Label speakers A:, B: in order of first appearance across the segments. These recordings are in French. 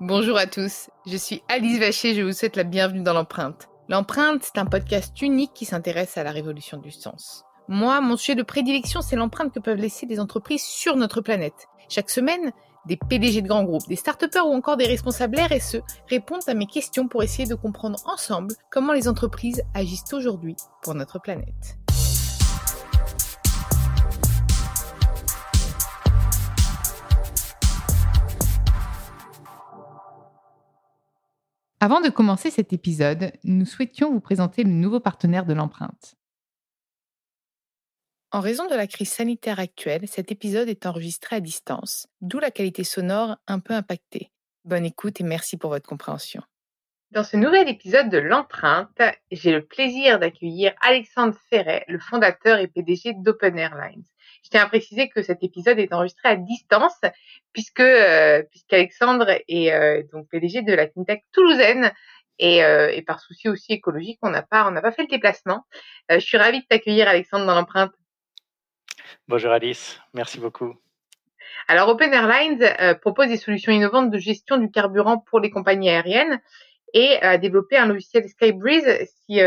A: Bonjour à tous, je suis Alice Vacher, je vous souhaite la bienvenue dans l'empreinte. L'empreinte, c'est un podcast unique qui s'intéresse à la révolution du sens. Moi, mon sujet de prédilection, c'est l'empreinte que peuvent laisser des entreprises sur notre planète. Chaque semaine, des PDG de grands groupes, des start ou encore des responsables RSE répondent à mes questions pour essayer de comprendre ensemble comment les entreprises agissent aujourd'hui pour notre planète. Avant de commencer cet épisode, nous souhaitions vous présenter le nouveau partenaire de l'empreinte. En raison de la crise sanitaire actuelle, cet épisode est enregistré à distance, d'où la qualité sonore un peu impactée. Bonne écoute et merci pour votre compréhension. Dans ce nouvel épisode de l'empreinte, j'ai le plaisir d'accueillir Alexandre Ferret, le fondateur et PDG d'Open Airlines. Je tiens à préciser que cet épisode est enregistré à distance puisque euh, puisqu'Alexandre est euh, donc PDG de la FinTech toulousaine et, euh, et par souci aussi écologique, on n'a pas on n'a pas fait le déplacement. je suis ravie de t'accueillir Alexandre dans l'empreinte.
B: Bonjour Alice, merci beaucoup.
A: Alors Open Airlines propose des solutions innovantes de gestion du carburant pour les compagnies aériennes et a développé un logiciel Skybreeze si,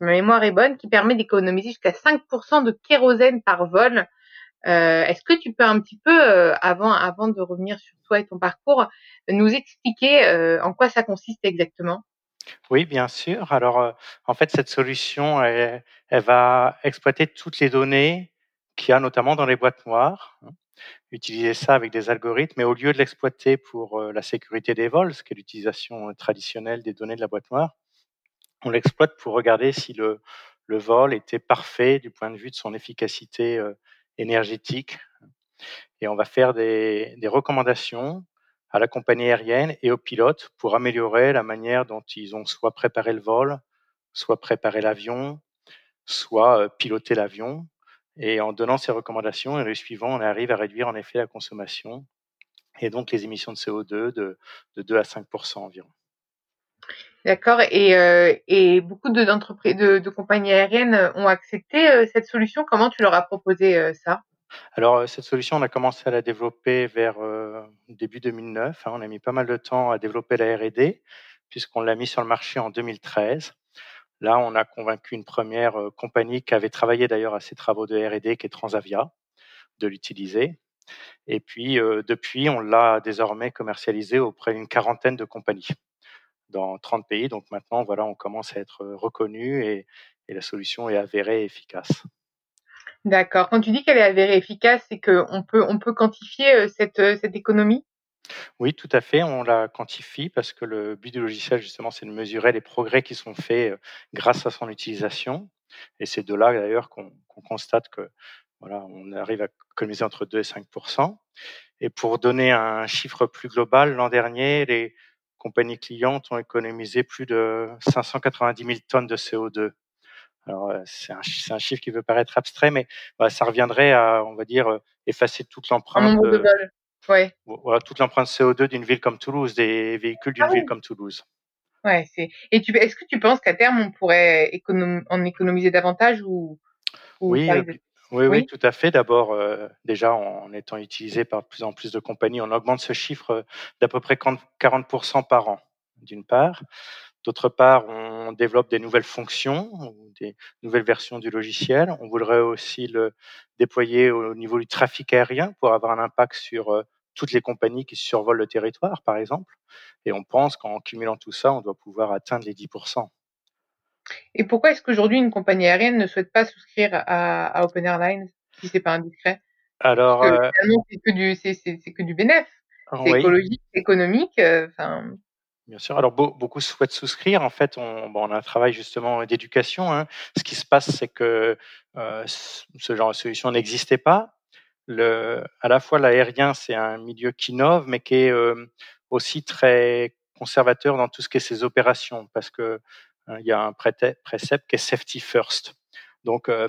A: ma mémoire est bonne, qui permet d'économiser jusqu'à 5% de kérosène par vol. Euh, Est-ce que tu peux un petit peu, euh, avant, avant de revenir sur toi et ton parcours, nous expliquer euh, en quoi ça consiste exactement?
B: Oui, bien sûr. Alors, euh, en fait, cette solution, elle, elle, va exploiter toutes les données qu'il y a notamment dans les boîtes noires, hein, utiliser ça avec des algorithmes, mais au lieu de l'exploiter pour la sécurité des vols, ce qui est l'utilisation traditionnelle des données de la boîte noire, on l'exploite pour regarder si le, vol était parfait du point de vue de son efficacité euh, énergétique. Et on va faire des, recommandations à la compagnie aérienne et aux pilotes pour améliorer la manière dont ils ont soit préparé le vol, soit préparé l'avion, soit euh, piloté l'avion. Et en donnant ces recommandations et le suivant, on arrive à réduire en effet la consommation et donc les émissions de CO2 de, de 2 à 5% environ.
A: D'accord. Et, euh, et beaucoup de, d'entreprises, de, de, compagnies aériennes ont accepté euh, cette solution. Comment tu leur as proposé euh, ça?
B: Alors, cette solution, on a commencé à la développer vers début 2009. Hein. on a mis pas mal de temps à développer la R&D, puisqu'on l'a mis sur le marché en 2013. Là, on a convaincu une première compagnie qui avait travaillé d'ailleurs à ces travaux de R&D, qui est Transavia, de l'utiliser. Et puis, depuis, on l'a désormais commercialisé auprès d'une quarantaine de compagnies dans 30 pays. Donc maintenant, voilà, on commence à être reconnu et, et la solution est avérée efficace.
A: D'accord. Quand tu dis qu'elle est avérée efficace, c'est qu'on peut, on peut quantifier cette, cette économie?
B: Oui, tout à fait. On la quantifie parce que le but du logiciel, justement, c'est de mesurer les progrès qui sont faits grâce à son utilisation. Et c'est de là, d'ailleurs, qu'on qu constate que voilà, on arrive à économiser entre 2 et 5% Et pour donner un chiffre plus global, l'an dernier, les, compagnies clientes ont économisé plus de 590 000 tonnes de CO2. Alors, euh, c'est un, un, chiffre qui peut paraître abstrait, mais bah, ça reviendrait à, on va dire, euh, effacer toute l'empreinte.
A: Ouais.
B: Voilà, toute l'empreinte CO2 d'une ville comme Toulouse, des véhicules d'une ah ville comme Toulouse.
A: Ouais, c'est. Et tu, est-ce que tu penses qu'à terme on pourrait économ... en économiser davantage ou,
B: ou Oui, oui, oui, tout à fait. D'abord, euh, déjà, en étant utilisé par de plus en plus de compagnies, on augmente ce chiffre d'à peu près 40% par an, d'une part. D'autre part, on développe des nouvelles fonctions, des nouvelles versions du logiciel. On voudrait aussi le déployer au niveau du trafic aérien pour avoir un impact sur euh, toutes les compagnies qui survolent le territoire, par exemple. Et on pense qu'en cumulant tout ça, on doit pouvoir atteindre les 10%.
A: Et pourquoi est-ce qu'aujourd'hui une compagnie aérienne ne souhaite pas souscrire à, à Open Airlines si c'est pas indiscret?
B: Alors,
A: que, euh... c'est que du c'est c'est que du bénéf, c'est oui. écologique, économique. Euh,
B: Bien sûr. Alors beaucoup souhaitent souscrire. En fait, on, a un travail justement d'éducation. Hein. Ce qui se passe, c'est que euh, ce genre de solution n'existait pas. À la fois, l'aérien, c'est un milieu qui innove, mais qui est euh, aussi très conservateur dans tout ce qui est ses opérations, parce que Hein, il y a un précepte qui est safety first. Donc, euh,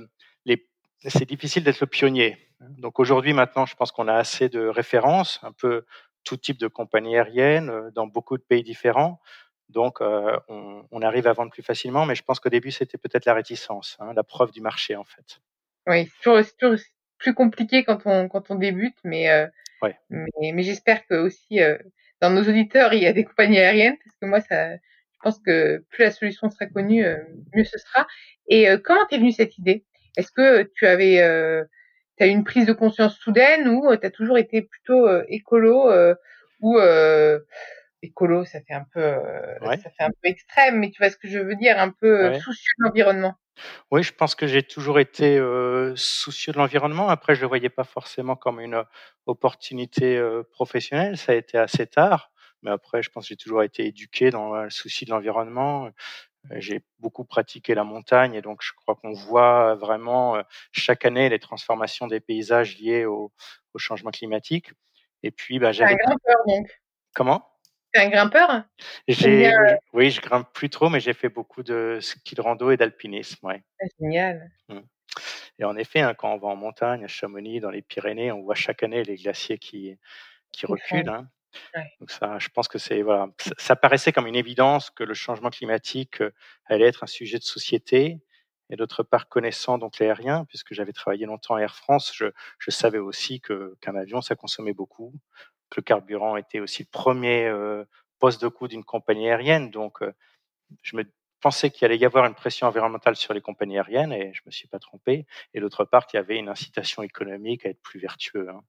B: c'est difficile d'être le pionnier. Donc aujourd'hui, maintenant, je pense qu'on a assez de références, un peu tout type de compagnies aériennes euh, dans beaucoup de pays différents. Donc, euh, on, on, arrive à vendre plus facilement, mais je pense qu'au début, c'était peut-être la réticence, hein, la preuve du marché, en fait.
A: Oui, c'est toujours, toujours, plus compliqué quand on, quand on débute, mais, euh,
B: ouais.
A: mais, mais j'espère que aussi, euh, dans nos auditeurs, il y a des compagnies aériennes, parce que moi, ça, je pense que plus la solution sera connue, mieux ce sera. Et comment t'es venue cette idée? Est-ce que tu avais, tu as eu une prise de conscience soudaine ou tu as toujours été plutôt écolo ou écolo, ça fait un peu, ça fait un peu extrême, mais tu vois ce que je veux dire, un peu soucieux de l'environnement.
B: Oui, je pense que j'ai toujours été soucieux de l'environnement. Après, je le voyais pas forcément comme une opportunité professionnelle. Ça a été assez tard, mais après, je pense que j'ai toujours été éduqué dans le souci de l'environnement. J'ai beaucoup pratiqué la montagne et donc je crois qu'on voit vraiment chaque année les transformations des paysages liés au, au changement climatique. Et puis, bah,
A: j'avais. un grimpeur donc.
B: Comment?
A: Un grimpeur?
B: J'ai, oui, je grimpe plus trop, mais j'ai fait beaucoup de ski de rando et d'alpinisme. Ouais.
A: Ah, génial. Mmh.
B: Et en effet, hein, quand on va en montagne, à Chamonix, dans les Pyrénées, on voit chaque année les glaciers qui, qui reculent. Hein. Donc ça, je pense que c'est voilà, ça, paraissait comme une évidence que le changement climatique euh, allait être un sujet de société. Et d'autre part, connaissant donc l'aérien, puisque j'avais travaillé longtemps à Air France, je, je savais aussi que qu'un avion ça consommait beaucoup, que le carburant était aussi le premier euh, poste de coût d'une compagnie aérienne. Donc, euh, je me pensais qu'il allait y avoir une pression environnementale sur les compagnies aériennes et je me suis pas trompé. Et d'autre part, qu'il y avait une incitation économique à être plus vertueux. Hein.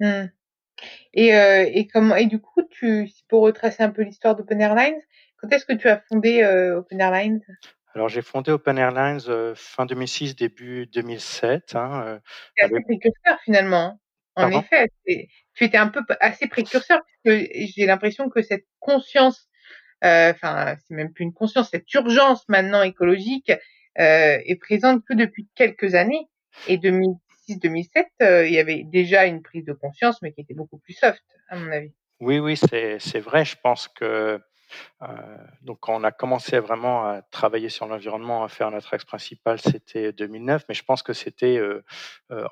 A: Mmh. Et, euh, et, comment et du coup, tu, pour retracer un peu l'histoire d'Open Airlines, quand est-ce que tu as fondé Open Airlines?
B: Alors j'ai fondé Open Airlines fin 2006, début 2007. Hein,
A: C'est assez précurseur finalement. Hein. En effet, tu étais un peu assez précurseur parce que j'ai l'impression que cette conscience, euh, enfin c'est même plus une conscience, cette urgence maintenant écologique euh, est présente que depuis quelques années. Et 2006-2007, euh, il y avait déjà une prise de conscience, mais qui était beaucoup plus soft, à mon avis.
B: Oui, oui, c'est vrai. Je pense que euh, donc, quand on a commencé vraiment à travailler sur l'environnement, à faire notre axe principal, c'était 2009, mais je pense que c'était euh,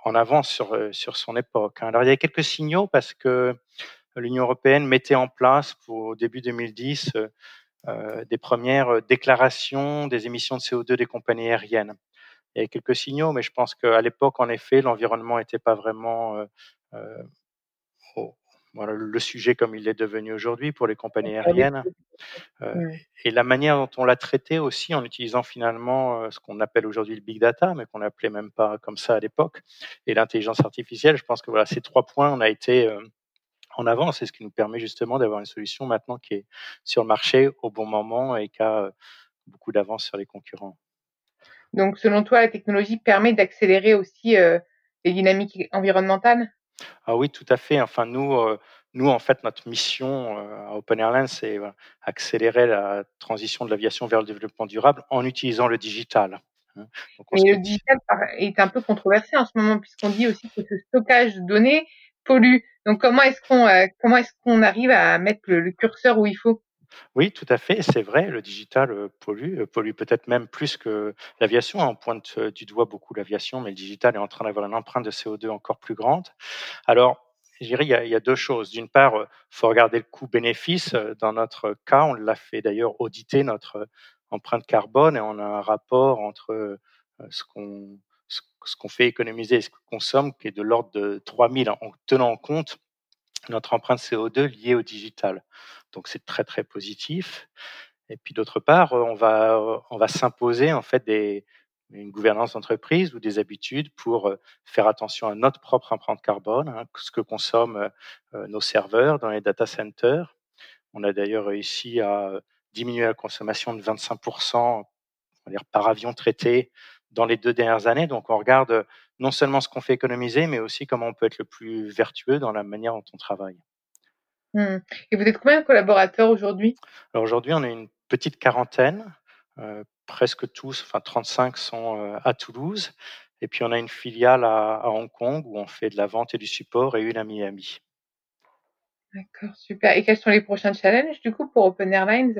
B: en avance sur, sur son époque. Hein. Alors, il y a quelques signaux parce que l'Union européenne mettait en place pour début 2010 des premières déclarations des émissions de CO2 des compagnies aériennes. Il y a quelques signaux, mais je pense qu'à l'époque, en effet, l'environnement n'était pas vraiment voilà, le sujet comme il est devenu aujourd'hui pour les compagnies aériennes. Euh, et la manière dont on l'a traité aussi en utilisant finalement euh, ce qu'on appelle aujourd'hui le big data, mais qu'on n'appelait même pas comme ça à l'époque, et l'intelligence artificielle. Je pense que voilà, ces trois points, on a été euh, en avant. C'est ce qui nous permet justement d'avoir une solution maintenant qui est sur le marché au bon moment et qui a beaucoup d'avance sur les concurrents.
A: Donc, selon toi, la technologie permet d'accélérer aussi les dynamiques environnementales?
B: Ah oui, tout à fait. Enfin, nous, euh, nous en fait, notre mission euh, à Open Airlines, c'est accélérer la transition de l'aviation vers le développement durable en utilisant le digital.
A: Hein. Mais le digital est un peu controversé en ce moment, puisqu'on dit aussi que ce stockage de données pollue. Donc, comment est-ce qu'on euh, comment est-ce qu'on arrive à mettre le curseur où il faut?
B: Oui, tout à fait, c'est vrai, le digital euh, pollue, euh, pollue peut-être même plus que l'aviation. Hein. On pointe euh, du doigt beaucoup l'aviation, mais le digital est en train d'avoir une empreinte de CO2 encore plus grande. Alors, je dirais, il y a, deux choses. D'une part, il faut regarder le coût-bénéfice. Dans notre cas, on l'a fait d'ailleurs auditer notre empreinte carbone et on a un rapport entre ce qu'on ce qu'on fait économiser et ce qu'on consomme qui est de l'ordre de 3000 en tenant en compte notre empreinte CO2 liée au digital. Donc c'est très très positif. Et puis d'autre part, on va on va s'imposer en fait une gouvernance d'entreprise ou des habitudes pour faire attention à notre propre empreinte carbone, hein, ce que consomment nos serveurs dans les data centers. On a d'ailleurs réussi à diminuer la consommation de 25% dire, par avion traité dans les deux dernières années. Donc on regarde non seulement ce qu'on fait économiser, mais aussi comment on peut être le plus vertueux dans la manière dont on travaille.
A: Mmh. Et vous êtes combien de collaborateurs aujourd'hui?
B: Alors aujourd'hui, on est une petite quarantaine, euh, presque tous, enfin 35 sont euh, à Toulouse, et puis on a une filiale à, Hong Kong où on fait de la vente et du support, et une à Miami.
A: D'accord, super. Et quels sont les prochains challenges du coup pour Open Airlines?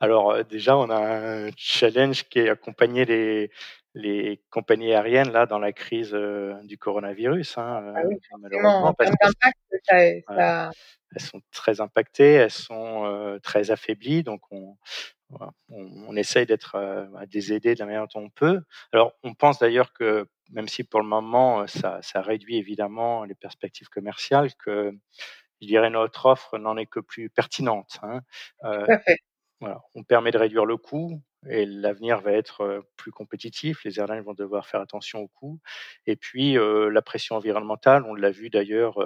B: Alors euh, déjà, on a un challenge qui est accompagner les, les compagnies aériennes là dans la crise du coronavirus. Hein,
A: ah oui, malheureusement, parce que,
B: ça, elles sont très impactées, elles sont très affaiblies, donc on, on, on essaye d'être à les aider de la manière dont on peut. Alors, on pense d'ailleurs que même si pour le moment ça, ça réduit évidemment les perspectives commerciales, que je dirais notre offre n'en est que plus pertinente. Hein.
A: Fait.
B: On permet de réduire le coût et l'avenir va être plus compétitif. Les airlines vont devoir faire attention au coût. Et puis la pression environnementale, on l'a vu d'ailleurs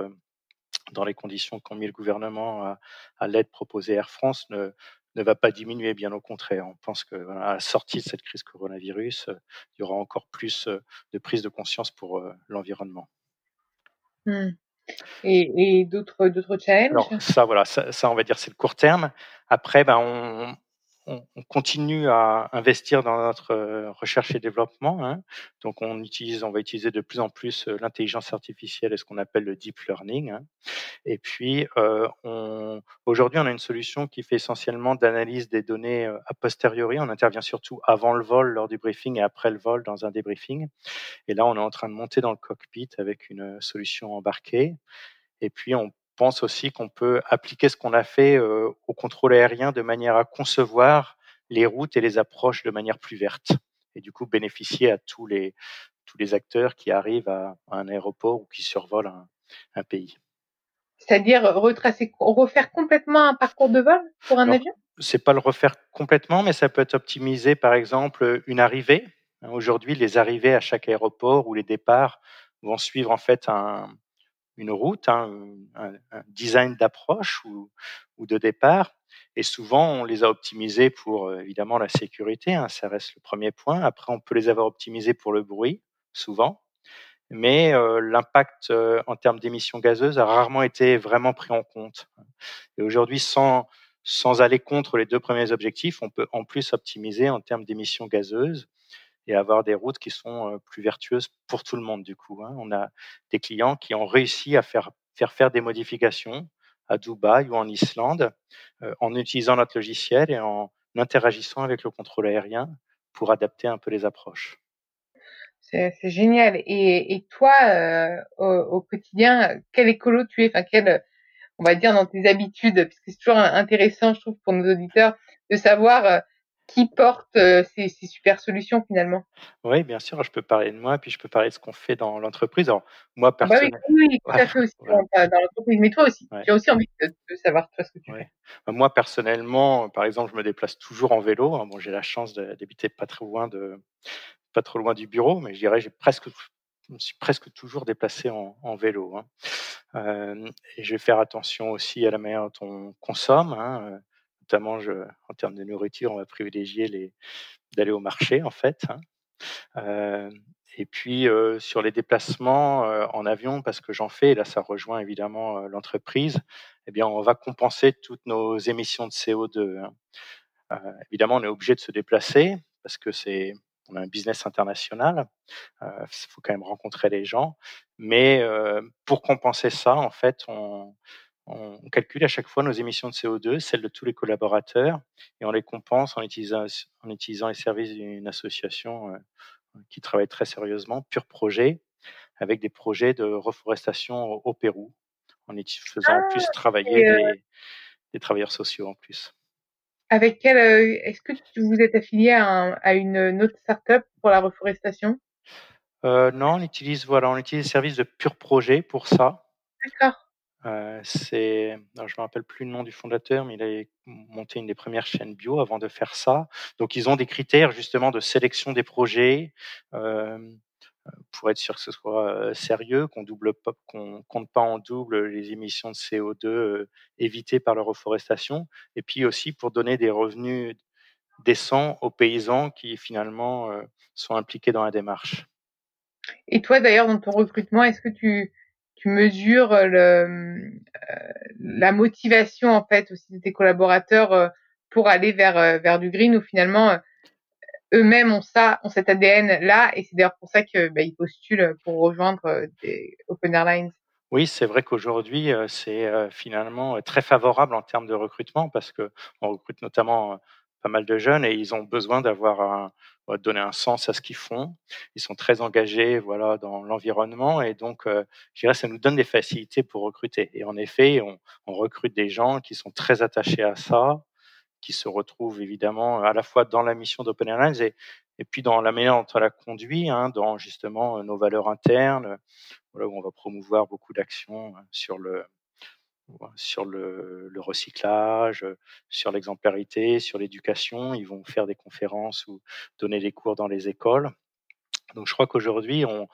B: dans les conditions qu'ont mis le gouvernement à, l'aide proposée Air France, ne, ne va pas diminuer, bien au contraire. On pense que à la sortie de cette crise coronavirus, il y aura encore plus de prise de conscience pour l'environnement.
A: Mmh. Et, d'autres, d'autres challenges?
B: Ça, voilà, ça, ça, on va dire, c'est le court terme. Après, ben, on, on, continue à investir dans notre euh, recherche et développement. Hein. Donc, on utilise, on va utiliser de plus en plus euh, l'intelligence artificielle et ce qu'on appelle le deep learning. Hein. Et puis, euh, aujourd'hui, on a une solution qui fait essentiellement d'analyse des données a posteriori. On intervient surtout avant le vol, lors du briefing, et après le vol, dans un débriefing. Et là, on est en train de monter dans le cockpit avec une solution embarquée. Et puis, on pense aussi qu'on peut appliquer ce qu'on a fait au contrôle aérien de manière à concevoir les routes et les approches de manière plus verte et du coup bénéficier à tous les, tous les acteurs qui arrivent à, un aéroport ou qui survolent un, pays.
A: C'est-à-dire retracer, refaire complètement un parcours de vol pour un avion?
B: C'est pas le refaire complètement, mais ça peut être optimiser, par exemple, une arrivée. Aujourd'hui, les arrivées à chaque aéroport ou les départs vont suivre en fait un, une route, hein, un, design d'approche ou, de départ. Et souvent, on les a optimisés pour euh, évidemment la sécurité, hein, ça reste le premier point. Après, on peut les avoir optimisés pour le bruit, souvent. Mais euh, l'impact euh, en termes d'émissions gazeuses a rarement été vraiment pris en compte. Et aujourd'hui, sans aller contre les deux premiers objectifs, on peut en plus optimiser en termes d'émissions gazeuses et avoir des routes qui sont plus vertueuses pour tout le monde du coup. Hein. On a des clients qui ont réussi à faire faire, faire des modifications à Dubaï ou en Islande en utilisant notre logiciel et en interagissant avec le contrôle aérien pour adapter un peu les approches.
A: C'est génial. Et, et toi, au, quotidien, quel écolo tu es? Enfin, quel, on va dire, dans tes habitudes, puisque c'est toujours intéressant, je trouve, pour nos auditeurs, de savoir qui porte euh, ces, super solutions finalement.
B: Oui, bien sûr, je peux parler de moi, puis je peux parler de ce qu'on fait dans l'entreprise. Alors, moi, personnellement.
A: Ah bah oui, oui, tout à fait aussi dans l'entreprise, mais toi aussi. J'ai aussi envie de, savoir toi, ce que tu fais.
B: Bah, moi, personnellement, par exemple, je me déplace toujours en vélo. Bon, j'ai la chance d'habiter pas trop loin de, pas trop loin du bureau, mais je dirais, j'ai presque, je me suis presque toujours déplacé en, vélo. Hein. Euh, et je vais faire attention aussi à la manière dont on consomme. Hein notamment en termes de nourriture, on va privilégier d'aller au marché en fait. Hein. Euh, et puis sur les déplacements en avion, parce que j'en fais, et là ça rejoint évidemment l'entreprise, eh bien on va compenser toutes nos émissions de CO2. Hein. Euh, évidemment, on est obligé de se déplacer parce que c'est on a un business international. Il faut quand même rencontrer les gens, mais pour compenser ça, en fait, on, on calcule à chaque fois nos émissions de CO2, celles de tous les collaborateurs, et on les compense en utilisant, en utilisant les services d'une association euh, qui travaille très sérieusement, Pur Projet, avec des projets de reforestation au, Pérou, en faisant en plus ah, travailler euh des, travailleurs sociaux en plus.
A: Avec quel, euh, est-ce que vous êtes affilié à, à une autre start-up pour la reforestation?
B: Non, on utilise voilà, on utilise les services de Pur Projet pour ça.
A: D'accord.
B: Euh, c'est, je me rappelle plus le nom du fondateur, mais il a monté une des premières chaînes bio avant de faire ça. Donc, ils ont des critères justement de sélection des projets euh, pour être sûr que ce soit euh, sérieux, qu'on double qu'on compte pas en double les émissions de CO2 euh, évitées par la reforestation, et puis aussi pour donner des revenus décents aux paysans qui finalement sont impliqués dans la démarche.
A: Et toi, d'ailleurs, dans ton recrutement, est-ce que tu tu mesures le, euh, la motivation en fait aussi de tes collaborateurs euh, pour aller vers euh, vers du green ou finalement eux-mêmes ont ça, ont cet ADN là et c'est d'ailleurs pour ça que bah, ils postulent pour rejoindre des Open Airlines.
B: Oui, c'est vrai qu'aujourd'hui, c'est finalement très favorable en termes de recrutement parce que on recrute notamment pas mal de jeunes et ils ont besoin d'avoir un, donner un sens à ce qu'ils font. Ils sont très engagés, voilà, dans l'environnement et donc, euh, je dirais, ça nous donne des facilités pour recruter. Et en effet, on, recrute des gens qui sont très attachés à ça, qui se retrouvent évidemment à la fois dans la mission d'Open Airlines et, et puis dans la manière dont on la conduit, hein, dans justement nos valeurs internes, voilà, où on va promouvoir beaucoup d'actions sur le sur le, recyclage, sur l'exemplarité, sur l'éducation. Ils vont faire des conférences ou donner des cours dans les écoles. Donc je crois qu'aujourd'hui, on,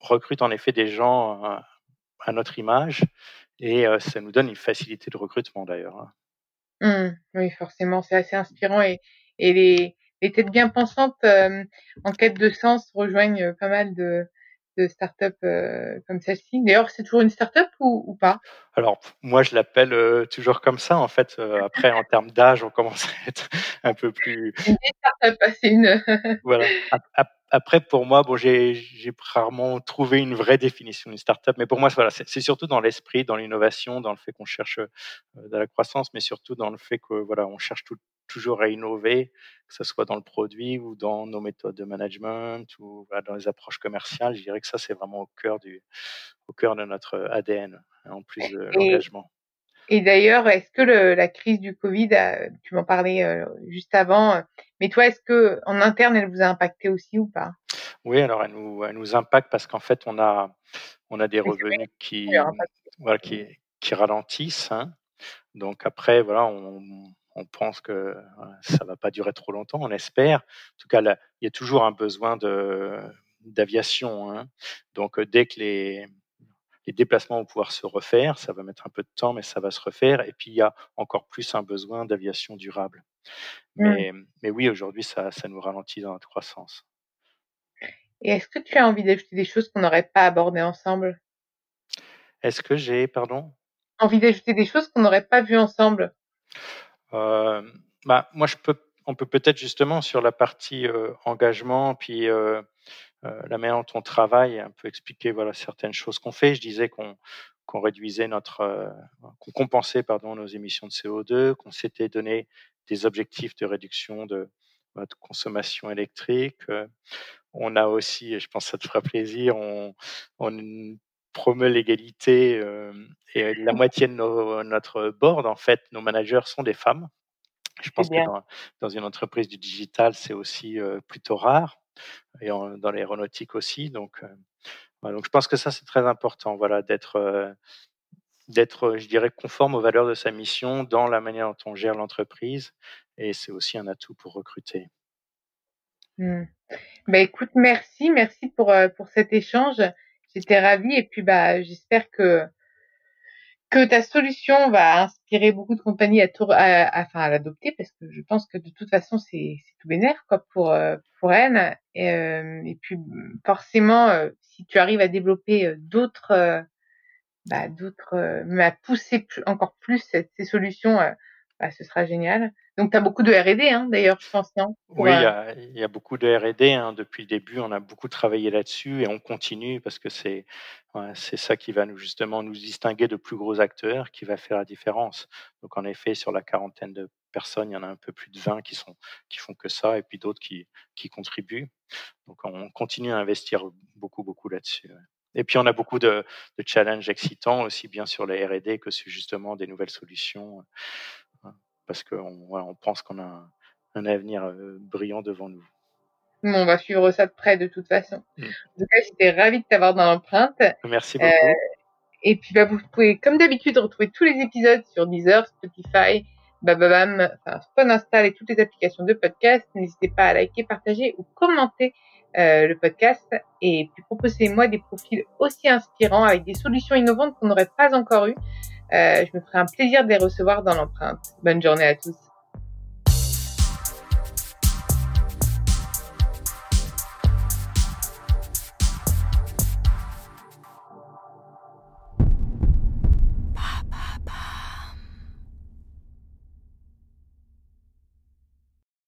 B: recrute en effet des gens à, notre image et ça nous donne une facilité de recrutement d'ailleurs. Hein.
A: Mmh. oui, forcément, c'est assez inspirant et, les, les têtes bien pensantes en quête de sens rejoignent pas mal de, de start-up euh, comme celle-ci. D'ailleurs, c'est toujours une start-up ou, ou pas?
B: Alors, moi, je l'appelle euh, toujours comme ça. En fait, euh, après, en termes d'âge, on commence à être un peu plus.
A: Une start-up, c'est une.
B: voilà. Après, pour moi, bon, j'ai rarement trouvé une vraie définition d'une startup, mais pour moi, voilà, c'est surtout dans l'esprit, dans l'innovation, dans le fait qu'on cherche de la croissance, mais surtout dans le fait que voilà, on cherche tout, toujours à innover, que ce soit dans le produit ou dans nos méthodes de management ou dans les approches commerciales. Je dirais que ça, c'est vraiment au cœur, du, au cœur de notre ADN, hein, en plus de l'engagement.
A: Et d'ailleurs, est-ce que le, la crise du Covid, tu m'en parlais euh, juste avant, mais toi, est-ce que en interne, elle vous a impacté aussi ou pas?
B: Oui, alors elle nous, elle nous impacte parce qu'en fait, on a, on a des revenus qui, voilà, qui, qui ralentissent. Hein. Donc après, voilà, on, on pense que ça va pas durer trop longtemps, on espère. En tout cas, il y a toujours un besoin d'aviation. Hein. Donc, euh, dès que les, les déplacements vont pouvoir se refaire, ça va mettre un peu de temps, mais ça va se refaire. Et puis, il y a encore plus un besoin d'aviation durable. Mmh. Mais, mais oui, aujourd'hui, ça, ça nous ralentit dans notre croissance.
A: Et est-ce que tu as envie d'ajouter des choses qu'on n'aurait pas abordées ensemble?
B: Est-ce que j'ai, pardon?
A: Envie d'ajouter des choses qu'on n'aurait pas vues ensemble?
B: Bah, moi, je peux, on peut peut-être justement sur la partie euh, engagement, puis euh, la manière dont on travaille, un peu expliquer voilà certaines choses qu'on fait. Je disais qu'on réduisait notre, qu'on compensait pardon nos émissions de CO2, qu'on s'était donné des objectifs de réduction de, notre consommation électrique. on a aussi, et je pense que ça te fera plaisir, on, on promeut l'égalité euh, et la moitié de notre board, en fait, nos managers sont des femmes. Je pense que dans, une entreprise du digital, c'est aussi euh, plutôt rare et dans l'aéronautique aussi. Donc, euh, donc, je pense que ça, c'est très important, voilà, d'être d'être, je dirais, conforme aux valeurs de sa mission dans la manière dont on gère l'entreprise. Et c'est aussi un atout pour recruter.
A: Mmh. Bah, écoute, merci, merci pour, pour cet échange j'étais ravie et puis bah j'espère que que ta solution va inspirer beaucoup de compagnies à, à, enfin, à l'adopter parce que je pense que de toute façon c'est tout bénère quoi pour euh, pour elle et, euh, et puis forcément euh, si tu arrives à développer d'autres bah, d'autres mais à pousser encore plus ces solutions bah, ce sera génial donc, tu as beaucoup de R&D, hein, d'ailleurs, je pense, non?
B: Oui, il y, a, beaucoup de R&D. Hein. Depuis le début, on a beaucoup travaillé là-dessus et on continue parce que c'est c'est ça qui va nous justement nous distinguer de plus gros acteurs, qui va faire la différence. Donc, en effet, sur la quarantaine de personnes, il y en a un peu plus de 20 qui sont qui font que ça et puis d'autres qui qui contribuent. Donc, on continue à investir beaucoup beaucoup là-dessus. Et puis, on a beaucoup de, de challenges excitants, aussi bien sur la R&D que sur justement des nouvelles solutions parce qu'on on pense qu'on a un, avenir brillant devant nous.
A: on va suivre ça de près de toute façon. Mm. En tout cas, j'étais ravie de t'avoir dans l'empreinte.
B: Merci beaucoup. Euh,
A: et puis, bah, vous pouvez, comme d'habitude, retrouver tous les épisodes sur Deezer, Spotify, Bababam, enfin, et toutes les applications de podcast. N'hésitez pas à liker, partager ou commenter euh, le podcast. Et puis, proposez-moi des profils aussi inspirants avec des solutions innovantes qu'on n'aurait pas encore eues. Euh, je me ferai un plaisir de les recevoir dans l'empreinte. Bonne journée à tous.